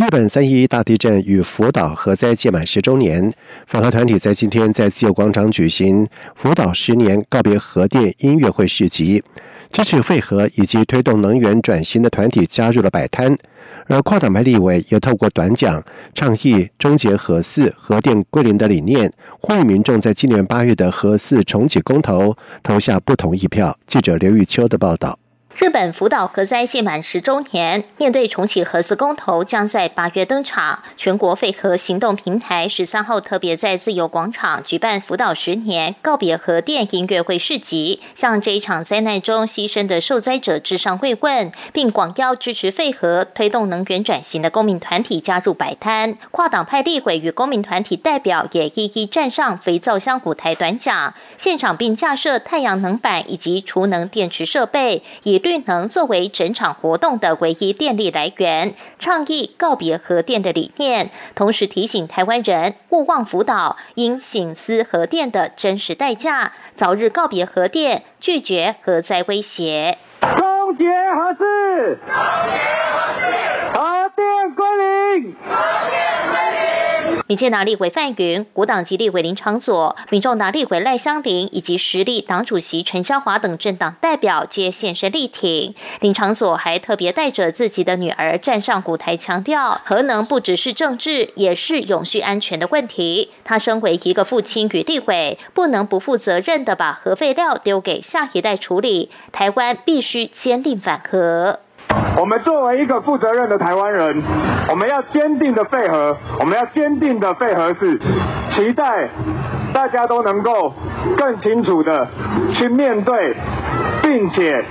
日本三一一大地震与福岛核灾届满十周年，反核团体在今天在自由广场举行福岛十年告别核电音乐会市集，支持废核以及推动能源转型的团体加入了摆摊，而跨党派立委也透过短讲倡议终结核四、核电归零的理念，呼吁民众在今年八月的核四重启公投投下不同意票。记者刘玉秋的报道。日本福岛核灾届满十周年，面对重启核四公投将在八月登场，全国废核行动平台十三号特别在自由广场举办福岛十年告别核电音乐会市集，向这一场灾难中牺牲的受灾者致上慰问，并广邀支持废核、推动能源转型的公民团体加入摆摊。跨党派立委与公民团体代表也一一站上肥皂箱舞台短讲，现场并架设太阳能板以及储能电池设备，以绿能作为整场活动的唯一电力来源，倡议告别核电的理念，同时提醒台湾人勿忘福岛，应醒思核电的真实代价，早日告别核电，拒绝核灾威胁。终结核四，核电归零。民进党立委范云、国党籍立委林长佐、民众党立委赖香林以及实力党主席陈萧华等政党代表皆现身力挺。林长佐还特别带着自己的女儿站上舞台，强调核能不只是政治，也是永续安全的问题。他身为一个父亲与立委，不能不负责任的把核废料丢给下一代处理。台湾必须坚定反核。我们作为一个负责任的台湾人，我们要坚定的废核，我们要坚定的废核是，期待大家都能够更清楚的去面对，并且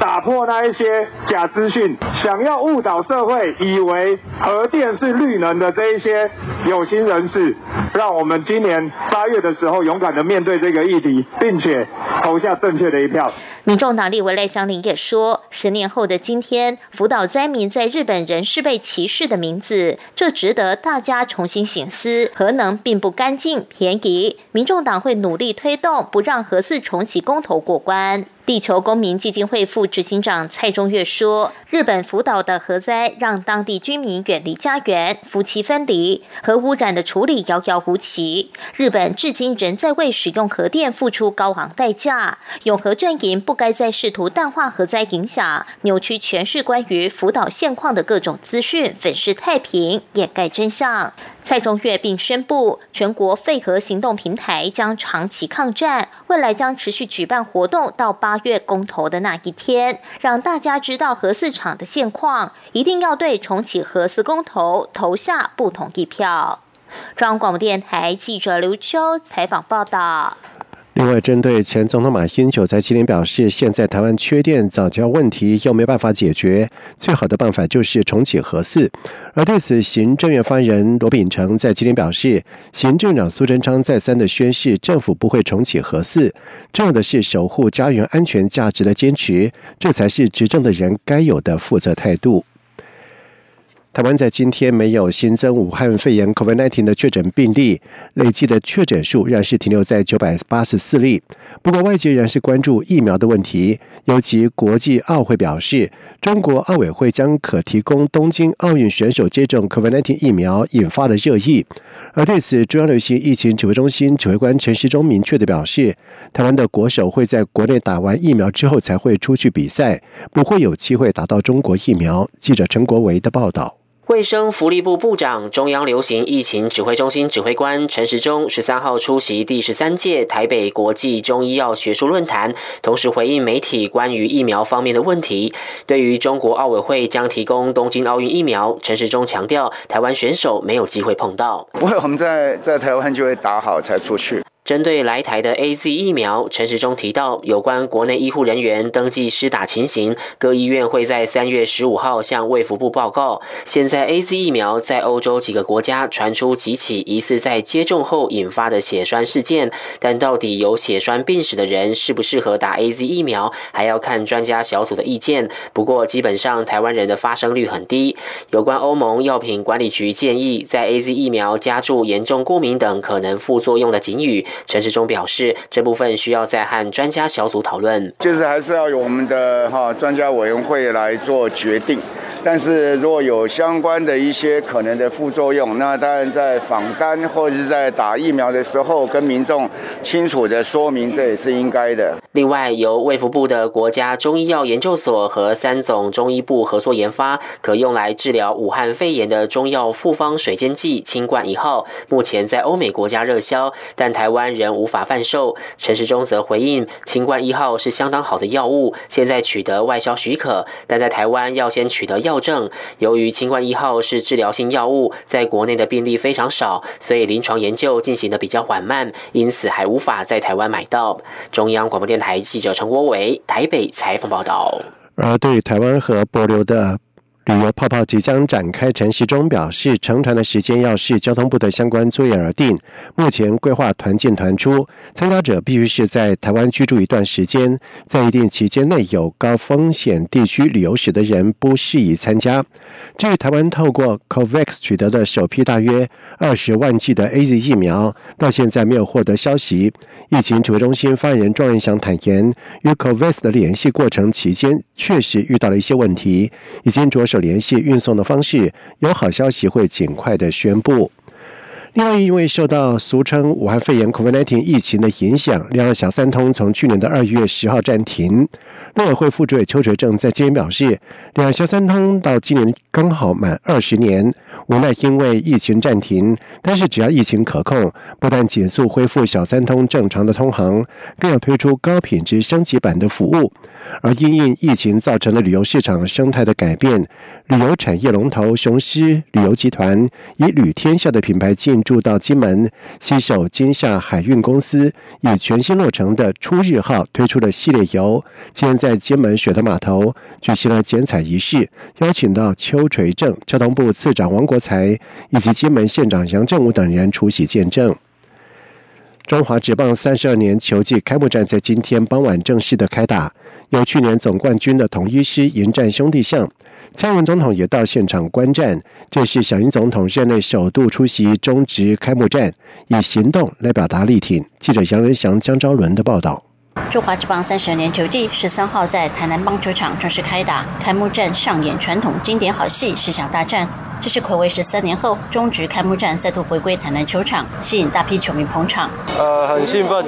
打破那一些假资讯，想要误导社会以为核电是绿能的这一些有心人士，让我们今年八月的时候勇敢的面对这个议题，并且投下正确的一票。民众党立委赖香林也说，十年后的今天，福岛灾民在日本仍是被歧视的名字，这值得大家重新醒思。核能并不干净、便宜，民众党会努力推动，不让核四重启公投过关。地球公民基金会副执行长蔡中岳说：“日本福岛的核灾让当地居民远离家园，夫妻分离，核污染的处理遥遥无期。日本至今仍在为使用核电付出高昂代价。永和阵营不该再试图淡化核灾影响，扭曲诠释关于福岛现况的各种资讯，粉饰太平，掩盖真相。”蔡中岳并宣布，全国废核行动平台将长期抗战，未来将持续举办活动到八月公投的那一天，让大家知道核四厂的现况，一定要对重启核四公投投下不同意票。中央广播电台记者刘秋采访报道。另外，针对前总统马英九在今天表示，现在台湾缺电早教问题又没办法解决，最好的办法就是重启核四。而对此，行政院发言人罗秉成在今天表示，行政长苏贞昌再三的宣示，政府不会重启核四，重要的是守护家园安全价值的坚持，这才是执政的人该有的负责态度。台湾在今天没有新增武汉肺炎 （COVID-19） 的确诊病例，累计的确诊数仍然是停留在九百八十四例。不过，外界仍然是关注疫苗的问题，尤其国际奥会表示，中国奥委会将可提供东京奥运选手接种 COVID-19 疫苗，引发了热议。而对此，中央流行疫情指挥中心指挥官陈时中明确的表示，台湾的国手会在国内打完疫苗之后才会出去比赛，不会有机会打到中国疫苗。记者陈国维的报道。卫生福利部部长、中央流行疫情指挥中心指挥官陈时中十三号出席第十三届台北国际中医药学术论坛，同时回应媒体关于疫苗方面的问题。对于中国奥委会将提供东京奥运疫苗，陈时中强调，台湾选手没有机会碰到。不会，我们在在台湾就会打好才出去。针对来台的 A Z 疫苗，陈时中提到，有关国内医护人员登记施打情形，各医院会在三月十五号向卫福部报告。现在 A Z 疫苗在欧洲几个国家传出几起疑似在接种后引发的血栓事件，但到底有血栓病史的人适不适合打 A Z 疫苗，还要看专家小组的意见。不过，基本上台湾人的发生率很低。有关欧盟药品管理局建议在 A Z 疫苗加注严重过敏等可能副作用的警语。陈世忠表示，这部分需要再和专家小组讨论，就是还是要由我们的哈专家委员会来做决定。但是如果有相关的一些可能的副作用，那当然在访单或者是在打疫苗的时候，跟民众清楚的说明，这也是应该的。另外，由卫福部的国家中医药研究所和三总中医部合作研发，可用来治疗武汉肺炎的中药复方水煎剂清冠一号，目前在欧美国家热销，但台湾仍无法贩售。陈时中则回应，清冠一号是相当好的药物，现在取得外销许可，但在台湾要先取得药。证由于清冠一号是治疗性药物，在国内的病例非常少，所以临床研究进行的比较缓慢，因此还无法在台湾买到。中央广播电台台记者陈国伟台北采访报道。而对台湾和波流的。旅游泡泡即将展开，陈时中表示，成团的时间要视交通部的相关作业而定。目前规划团进团出，参加者必须是在台湾居住一段时间，在一定期间内有高风险地区旅游史的人不适宜参加。至于台湾透过 COVAX 取得的首批大约二十万剂的 AZ 疫苗，到现在没有获得消息。疫情指挥中心发言人庄文祥坦言，与 COVAX 的联系过程期间确实遇到了一些问题，已经着手。联系运送的方式，有好消息会尽快的宣布。另外，因为受到俗称武汉肺炎 （COVID-19） 疫情的影响，两岸小三通从去年的二月十号暂停。陆委会副主委邱垂正在今天表示，两岸小三通到今年刚好满二十年，无奈因为疫情暂停，但是只要疫情可控，不但紧速恢复小三通正常的通航，更要推出高品质升级版的服务。而因应疫情造成的旅游市场生态的改变，旅游产业龙头雄狮旅游集团以“旅天下”的品牌进驻到金门，携手金夏海运公司，以全新落成的“初日号”推出了系列游。今天在金门雪的码头举行了剪彩仪式，邀请到邱垂正、交通部次长王国才以及金门县长杨振武等人出席见证。中华职棒三十二年球季开幕战在今天傍晚正式的开打。由去年总冠军的统一师迎战兄弟象，蔡英文总统也到现场观战。这是小英总统任内首度出席中职开幕战，以行动来表达力挺。记者杨仁祥、江昭伦的报道。中华职棒三十年球季十三号在台南棒球场正式开打，开幕战上演传统经典好戏——十响大战。这是暌违十三年后，中职开幕战再度回归台南球场，吸引大批球迷捧场。呃，很兴奋，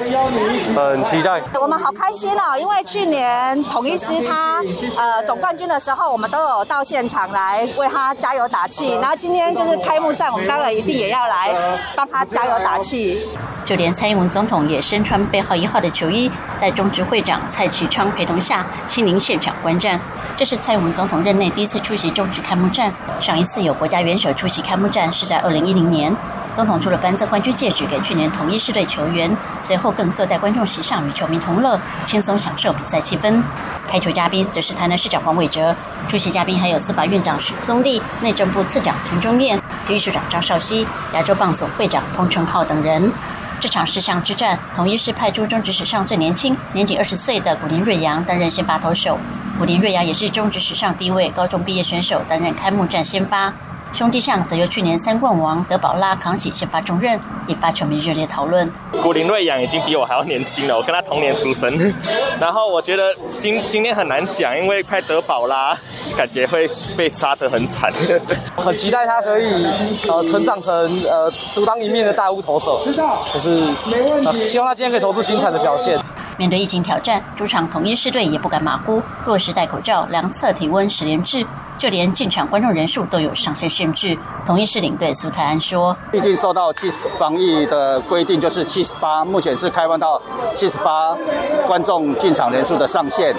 很期待。我们好开心哦，因为去年统一师他呃总冠军的时候，我们都有到现场来为他加油打气。然后今天就是开幕战，我们当然一定也要来帮他加油打气。就连蔡英文总统也身穿背号一号的球衣，在中职会长蔡启昌陪同下亲临现场观战。这是蔡英文总统任内第一次出席中职开幕战。上一次有国家元首出席开幕战是在二零一零年。总统除了颁赠冠军戒指给去年统一狮队球员，随后更坐在观众席上与球迷同乐，轻松享受比赛气氛。开球嘉宾则是台南市长黄伟哲，出席嘉宾还有司法院长许松立、内政部次长陈忠彦、秘书长张少熙、亚洲棒总会长彭成浩等人。这场十项之战，统一是派出中职史上最年轻、年仅二十岁的古林瑞阳担任先发投手。古林瑞阳也是中职史上第一位高中毕业选手担任开幕战先发。兄弟象则由去年三冠王德保拉扛起先发重任，引发球迷热烈讨论。古林瑞阳已经比我还要年轻了，我跟他同年出生。然后我觉得今今天很难讲，因为派德保拉感觉会被杀得很惨。很期待他可以呃成长成呃独当一面的大物投手。可是希望他今天可以投出精彩的表现。面对疫情挑战，主场统一狮队也不敢马虎，落实戴口罩、量测体温十连制。就连进场观众人数都有上限限制。统一市领队苏泰安说：“毕竟受到七十防疫的规定，就是七十八，目前是开放到七十八观众进场人数的上限。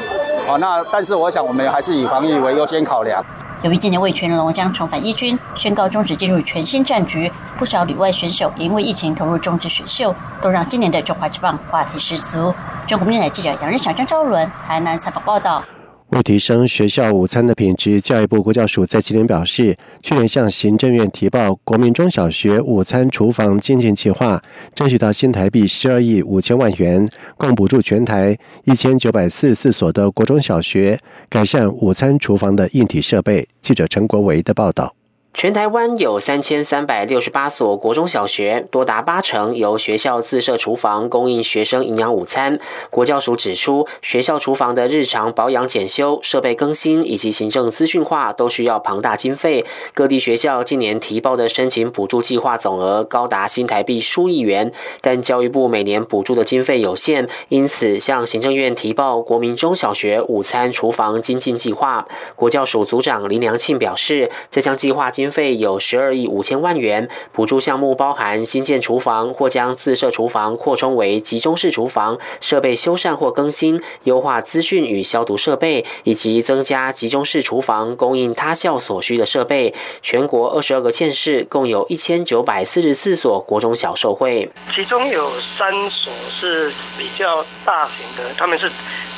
哦，那但是我想我们还是以防疫为优先考量。”由于今年魏全龙将重返一军，宣告终止进入全新战局，不少旅外选手因为疫情投入中职选秀，都让今年的中华之棒话题十足。中国电台记者杨日祥、张昭伦台南采访报道。为提升学校午餐的品质，教育部国教署在今天表示，去年向行政院提报国民中小学午餐厨房精进计划，争取到新台币十二亿五千万元，共补助全台一千九百四十四所的国中小学改善午餐厨房的硬体设备。记者陈国维的报道。全台湾有三千三百六十八所国中小学，多达八成由学校自设厨房供应学生营养午餐。国教署指出，学校厨房的日常保养检修、设备更新以及行政资讯化都需要庞大经费。各地学校近年提报的申请补助计划总额高达新台币数亿元，但教育部每年补助的经费有限，因此向行政院提报国民中小学午餐厨房精进计划。国教署组长林良庆表示，这项计划经费有十二亿五千万元，补助项目包含新建厨房或将自设厨房扩充为集中式厨房，设备修缮或更新，优化资讯与消毒设备，以及增加集中式厨房供应他校所需的设备。全国二十二个县市共有一千九百四十四所国中小受惠，其中有三所是比较大型的，他们是。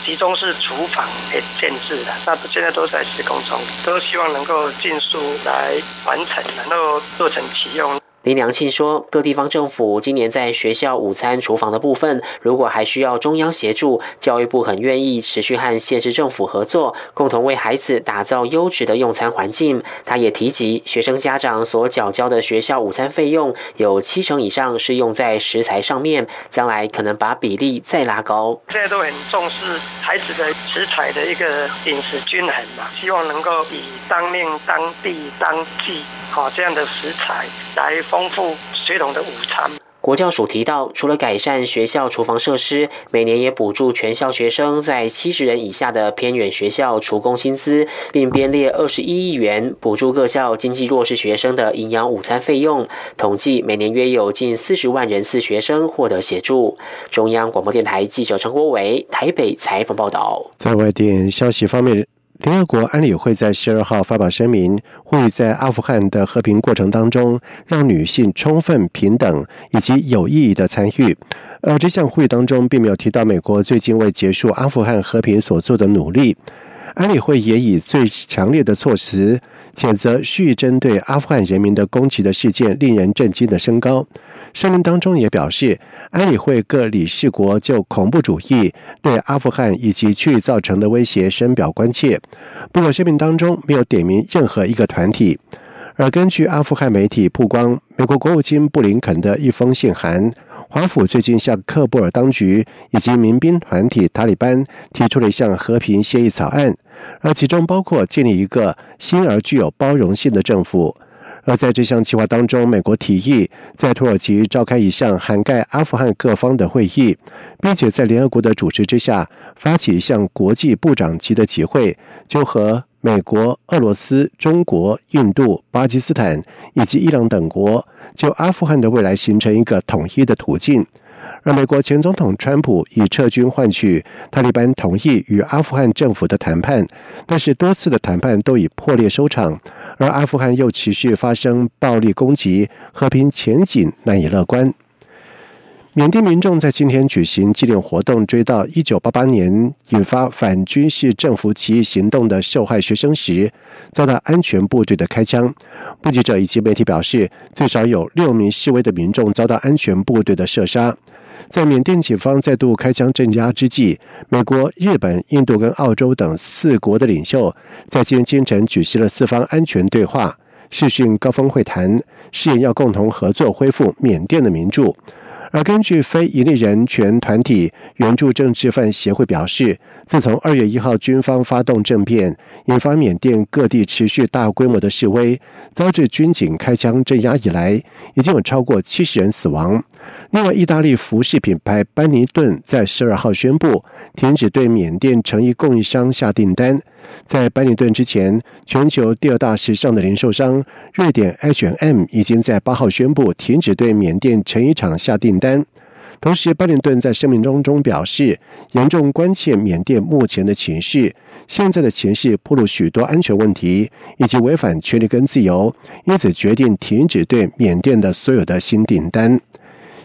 集中是厨房给建制的，那现在都在施工中，都希望能够尽速来完成，然后做成启用。林良庆说，各地方政府今年在学校午餐厨房的部分，如果还需要中央协助，教育部很愿意持续和县市政府合作，共同为孩子打造优质的用餐环境。他也提及，学生家长所缴交的学校午餐费用有七成以上是用在食材上面，将来可能把比例再拉高。现在都很重视孩子的食材的一个饮食均衡嘛，希望能够以当令、当地、当季。好，这样的食材来丰富学童的午餐。国教署提到，除了改善学校厨房设施，每年也补助全校学生在七十人以下的偏远学校厨工薪资，并编列二十一亿元补助各校经济弱势学生的营养午餐费用。统计每年约有近四十万人次学生获得协助。中央广播电台记者陈国伟台北采访报道。在外电消息方面。联合国安理会在十二号发表声明，呼吁在阿富汗的和平过程当中，让女性充分平等以及有意义的参与。而这项会议当中，并没有提到美国最近为结束阿富汗和平所做的努力。安理会也以最强烈的措辞谴责蓄意针对阿富汗人民的攻击的事件，令人震惊的升高。声明当中也表示。安理会各理事国就恐怖主义对阿富汗以及区域造成的威胁深表关切。不过声明当中没有点名任何一个团体。而根据阿富汗媒体曝光，美国国务卿布林肯的一封信函，华府最近向克布尔当局以及民兵团体塔利班提出了一项和平协议草案，而其中包括建立一个新而具有包容性的政府。而在这项计划当中，美国提议在土耳其召开一项涵盖阿富汗各方的会议，并且在联合国的主持之下发起一项国际部长级的集会，就和美国、俄罗斯、中国、印度、巴基斯坦以及伊朗等国就阿富汗的未来形成一个统一的途径。而美国前总统川普以撤军换取塔利班同意与阿富汗政府的谈判，但是多次的谈判都以破裂收场。而阿富汗又持续发生暴力攻击，和平前景难以乐观。缅甸民众在今天举行纪念活动，追悼1988年引发反军事政府起义行动的受害学生时，遭到安全部队的开枪。目击者以及媒体表示，最少有六名示威的民众遭到安全部队的射杀。在缅甸警方再度开枪镇压之际，美国、日本、印度跟澳洲等四国的领袖在今天清晨举行了四方安全对话、视讯高峰会谈，誓言要共同合作恢复缅甸的民主。而根据非营利人权团体援助政治犯协会表示，自从二月一号军方发动政变，引发缅甸各地持续大规模的示威，遭致军警开枪镇压以来，已经有超过七十人死亡。另外，意大利服饰品牌班尼顿在十二号宣布停止对缅甸成衣供应商下订单。在班尼顿之前，全球第二大时尚的零售商瑞典 H&M 已经在八号宣布停止对缅甸成衣厂下订单。同时，班尼顿在声明中中表示，严重关切缅甸目前的情势。现在的情势暴露许多安全问题，以及违反权利跟自由，因此决定停止对缅甸的所有的新订单。